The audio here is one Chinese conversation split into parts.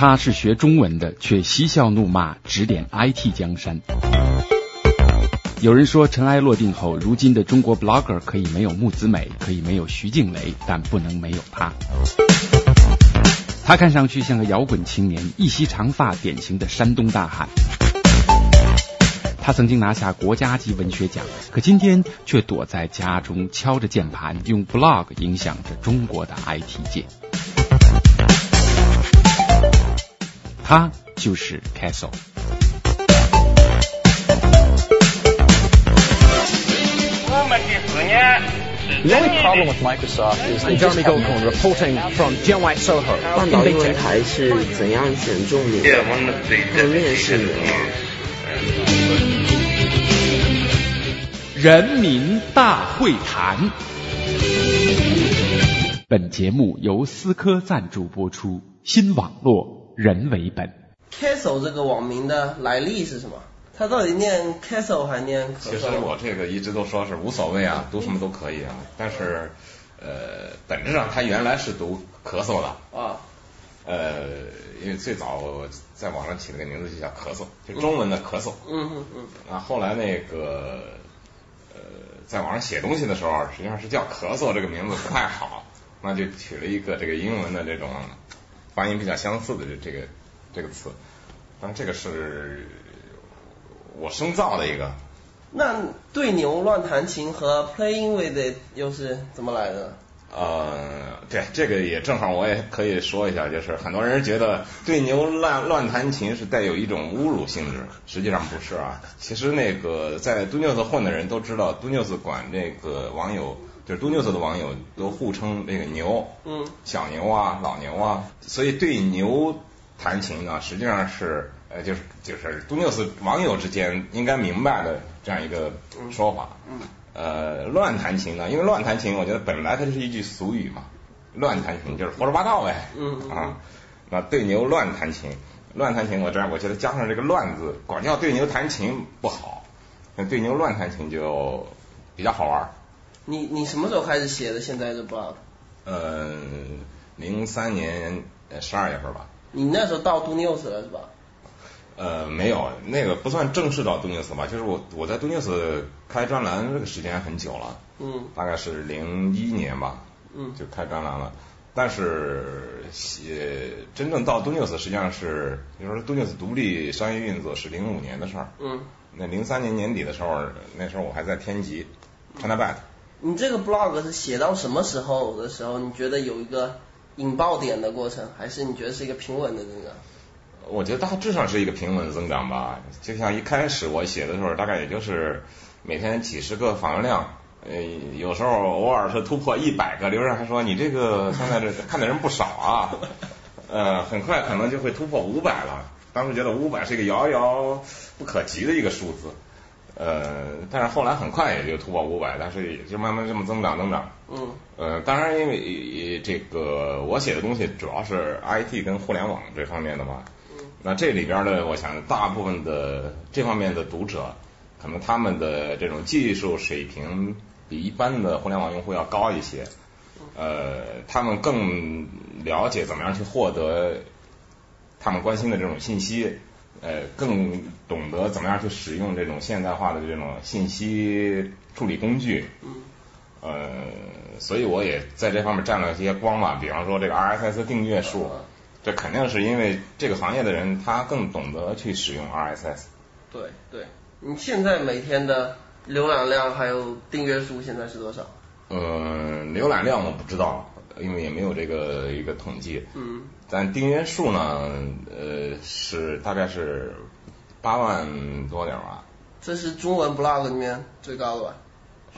他是学中文的，却嬉笑怒骂，指点 IT 江山。有人说，尘埃落定后，如今的中国 blogger 可以没有木子美，可以没有徐静蕾，但不能没有他。他看上去像个摇滚青年，一袭长发，典型的山东大汉。他曾经拿下国家级文学奖，可今天却躲在家中敲着键盘，用 blog 影响着中国的 IT 界。他就是 Castle。我们第四年 The only problem with Microsoft is they Jeremy Goldcorn reporting from Jianwai Soho 半岛英文台是怎样选中你的？和面试你人民大会谈。本节目由思科赞助播出，新网络人为本。Castle 这个网名的来历是什么？它到底念 Castle 还念咳其实？我这个一直都说是无所谓啊，读什么都可以啊。但是，呃，本质上它原来是读咳嗽的，啊，呃，因为最早我在网上起了个名字就叫咳嗽，就中文的咳嗽。嗯嗯嗯，啊，后来那个，呃，在网上写东西的时候，实际上是叫咳嗽这个名字不太好，那就取了一个这个英文的这种发音比较相似的这这个这个词，但这个是我生造的一个。那对牛乱弹琴和 Playing with it 又是怎么来的？呃，对，这个也正好我也可以说一下，就是很多人觉得对牛乱乱弹琴是带有一种侮辱性质，实际上不是啊。其实那个在杜纽斯混的人都知道，杜纽斯管这个网友，就是杜纽斯的网友都互称这个牛，嗯，小牛啊，老牛啊，所以对牛弹琴呢，实际上是呃，就是就是杜纽斯网友之间应该明白的这样一个说法。嗯呃，乱弹琴呢，因为乱弹琴，我觉得本来它就是一句俗语嘛，乱弹琴就是胡说八道呗。嗯嗯啊，那对牛乱弹琴，乱弹琴我这样，我觉得加上这个乱字，管叫对牛弹琴不好，那对牛乱弹琴就比较好玩儿。你你什么时候开始写的现在的 blog？呃，零三年十二月份吧。你那时候到 Do News 了是吧？呃，没有，那个不算正式到杜纽斯吧，就是我我在杜纽斯开专栏这个时间很久了，嗯大概是零一年吧，嗯就开专栏了。但是写真正到杜纽斯，实际上是，就是说杜纽斯独立商业运作是零五年的事儿。嗯，那零三年年底的时候，那时候我还在天极 China Bat，你这个 blog 是写到什么时候的时候？你觉得有一个引爆点的过程，还是你觉得是一个平稳的增长？我觉得大致上是一个平稳增长吧。就像一开始我写的时候，大概也就是每天几十个访问量，呃，有时候偶尔是突破一百个。刘人还说你这个现在这看的人不少啊，呃，很快可能就会突破五百了。当时觉得五百是一个遥遥不可及的一个数字，呃，但是后来很快也就突破五百，但是也就慢慢这么增长增长。嗯呃，当然，因为呃这个我写的东西主要是 IT 跟互联网这方面的嘛。那这里边呢，我想大部分的这方面的读者，可能他们的这种技术水平比一般的互联网用户要高一些。呃，他们更了解怎么样去获得他们关心的这种信息，呃，更懂得怎么样去使用这种现代化的这种信息处理工具。嗯呃，所以我也在这方面占了一些光吧，比方说这个 RSS 订阅数，这肯定是因为这个行业的人他更懂得去使用 RSS。对对，你现在每天的浏览量还有订阅数现在是多少？呃，浏览量我不知道，因为也没有这个一个统计。嗯但订阅数呢，呃，是大概是八万多点儿吧。这是中文 blog 里面最高的吧？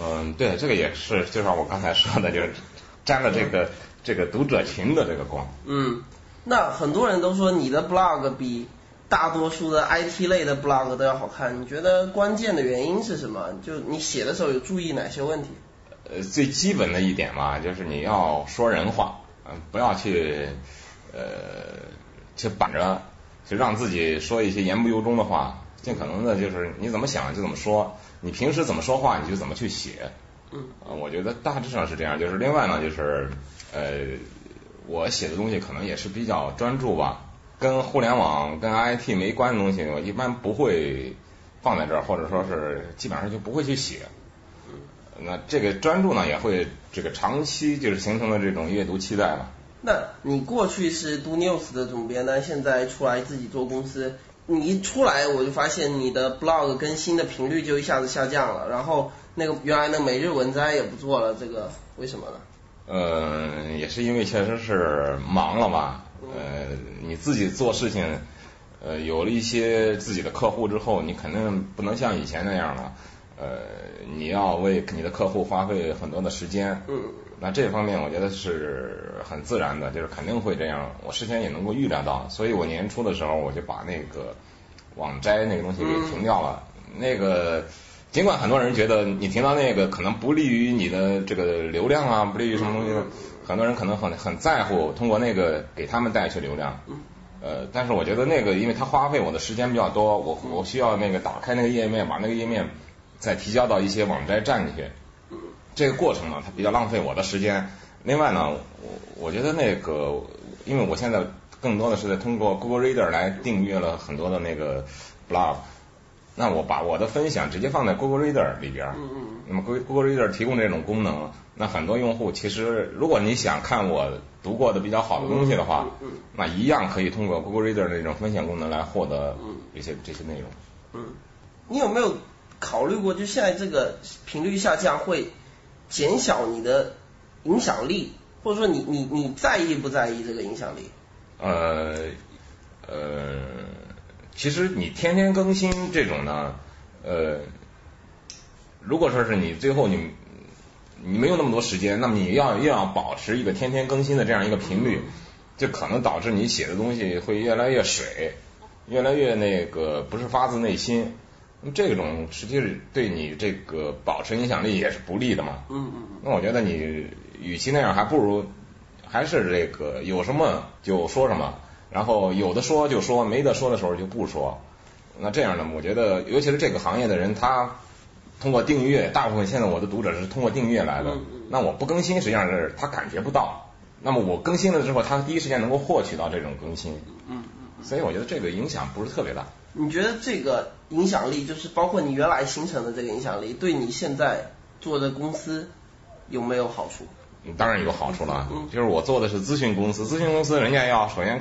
嗯，对，这个也是，就像我刚才说的，就是沾了这个这个读者群的这个光。嗯，那很多人都说你的 blog 比大多数的 IT 类的 blog 都要好看，你觉得关键的原因是什么？就你写的时候有注意哪些问题？呃，最基本的一点嘛，就是你要说人话，嗯、不要去呃就板着，就让自己说一些言不由衷的话，尽可能的就是你怎么想就怎么说，你平时怎么说话你就怎么去写。嗯呃我觉得大致上是这样。就是另外呢，就是呃，我写的东西可能也是比较专注吧，跟互联网、跟 IT 没关的东西，我一般不会放在这儿，或者说是基本上就不会去写。那这个专注呢，也会这个长期就是形成了这种阅读期待吧。那你过去是读 news 的总编，但现在出来自己做公司，你一出来我就发现你的 blog 更新的频率就一下子下降了，然后那个原来的每日文摘也不做了，这个为什么呢？呃，也是因为确实是忙了嘛。呃，你自己做事情，呃，有了一些自己的客户之后，你肯定不能像以前那样了。呃，你要为你的客户花费很多的时间。嗯。那这方面我觉得是很自然的，就是肯定会这样。我事先也能够预料到，所以我年初的时候我就把那个网摘那个东西给停掉了。那个尽管很多人觉得你停到那个可能不利于你的这个流量啊，不利于什么东西，很多人可能很很在乎通过那个给他们带去流量。呃，但是我觉得那个因为它花费我的时间比较多，我我需要那个打开那个页面，把那个页面再提交到一些网摘站里去。这个过程呢，它比较浪费我的时间。另外呢，我我觉得那个，因为我现在更多的是在通过 Google Reader 来订阅了很多的那个 blog，那我把我的分享直接放在 Google Reader 里边。那么 Google Reader 提供这种功能，那很多用户其实，如果你想看我读过的比较好的东西的话，那一样可以通过 Google Reader 这种分享功能来获得这些这些内容。嗯。你有没有考虑过，就现在这个频率下降会？减小你的影响力，或者说你你你在意不在意这个影响力？呃呃，其实你天天更新这种呢，呃，如果说是你最后你你没有那么多时间，那么你要又要保持一个天天更新的这样一个频率，就可能导致你写的东西会越来越水，越来越那个不是发自内心。那么这种实际是对你这个保持影响力也是不利的嘛。嗯嗯。那我觉得你与其那样，还不如还是这个有什么就说什么，然后有的说就说，没得说的时候就不说。那这样呢，我觉得尤其是这个行业的人，他通过订阅，大部分现在我的读者是通过订阅来的。那我不更新，实际上是他感觉不到。那么我更新了之后，他第一时间能够获取到这种更新。嗯嗯。所以我觉得这个影响不是特别大。你觉得这个影响力，就是包括你原来形成的这个影响力，对你现在做的公司有没有好处？当然有好处了，就是我做的是咨询公司，咨询公司人家要首先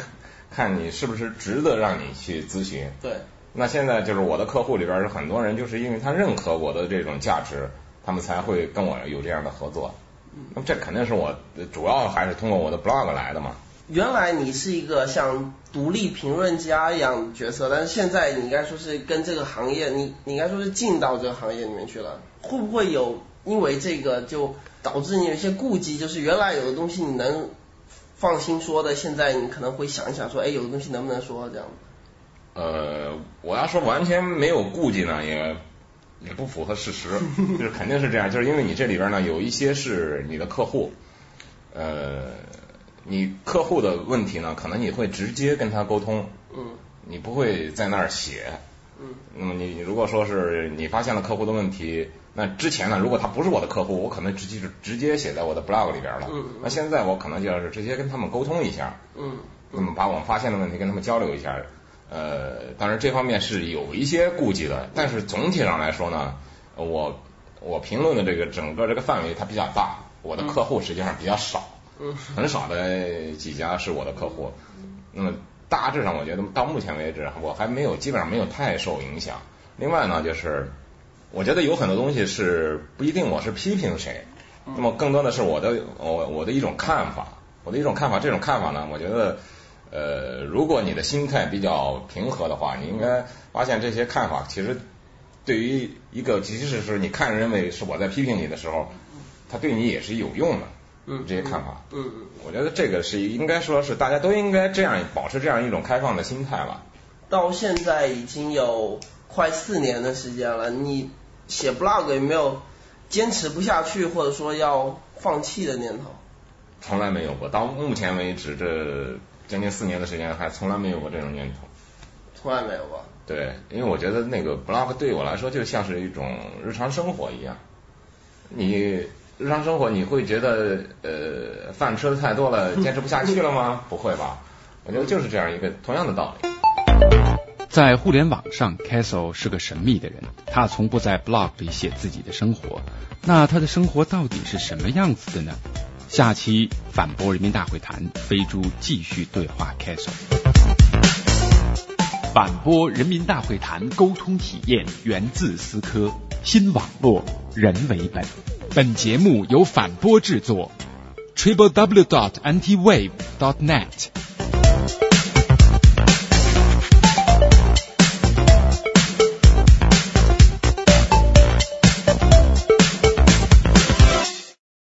看你是不是值得让你去咨询。对。那现在就是我的客户里边是很多人，就是因为他认可我的这种价值，他们才会跟我有这样的合作。那么这肯定是我主要还是通过我的 blog 来的嘛。原来你是一个像独立评论家一样的角色，但是现在你应该说是跟这个行业，你你应该说是进到这个行业里面去了。会不会有因为这个就导致你有些顾忌？就是原来有的东西你能放心说的，现在你可能会想一想说，哎，有的东西能不能说这样？呃，我要说完全没有顾忌呢，也也不符合事实，就是肯定是这样，就是因为你这里边呢有一些是你的客户，呃。你客户的问题呢，可能你会直接跟他沟通，嗯，你不会在那儿写，嗯，那么你如果说是你发现了客户的问题，那之前呢，如果他不是我的客户，我可能直接是直接写在我的 blog 里边了，嗯，那现在我可能就要是直接跟他们沟通一下，嗯，那么把我们发现的问题跟他们交流一下，呃，当然这方面是有一些顾忌的，但是总体上来说呢，我我评论的这个整个这个范围它比较大，我的客户实际上比较少。很少的几家是我的客户，那么大致上我觉得到目前为止我还没有基本上没有太受影响。另外呢，就是我觉得有很多东西是不一定我是批评谁，那么更多的是我的我我的一种看法，我的一种看法。这种看法呢，我觉得呃，如果你的心态比较平和的话，你应该发现这些看法其实对于一个即使是你看认为是我在批评你的时候，它对你也是有用的。嗯，这些看法，嗯嗯，我觉得这个是应该说是大家都应该这样保持这样一种开放的心态吧。到现在已经有快四年的时间了，你写 blog 有没有坚持不下去，或者说要放弃的念头？从来没有过，到目前为止这将近四年的时间，还从来没有过这种念头。从来没有过。对，因为我觉得那个 blog 对我来说就像是一种日常生活一样，你。日常生活你会觉得呃饭吃的太多了坚持不下去了吗？不会吧，我觉得就是这样一个同样的道理。在互联网上，Castle 是个神秘的人，他从不在 blog 里写自己的生活。那他的生活到底是什么样子的呢？下期反驳人民大会谈，飞猪继续对话 Castle。反驳人民大会谈，沟通体验源自思科，新网络人为本。本节目由反播制作，triple w dot antiwave dot net。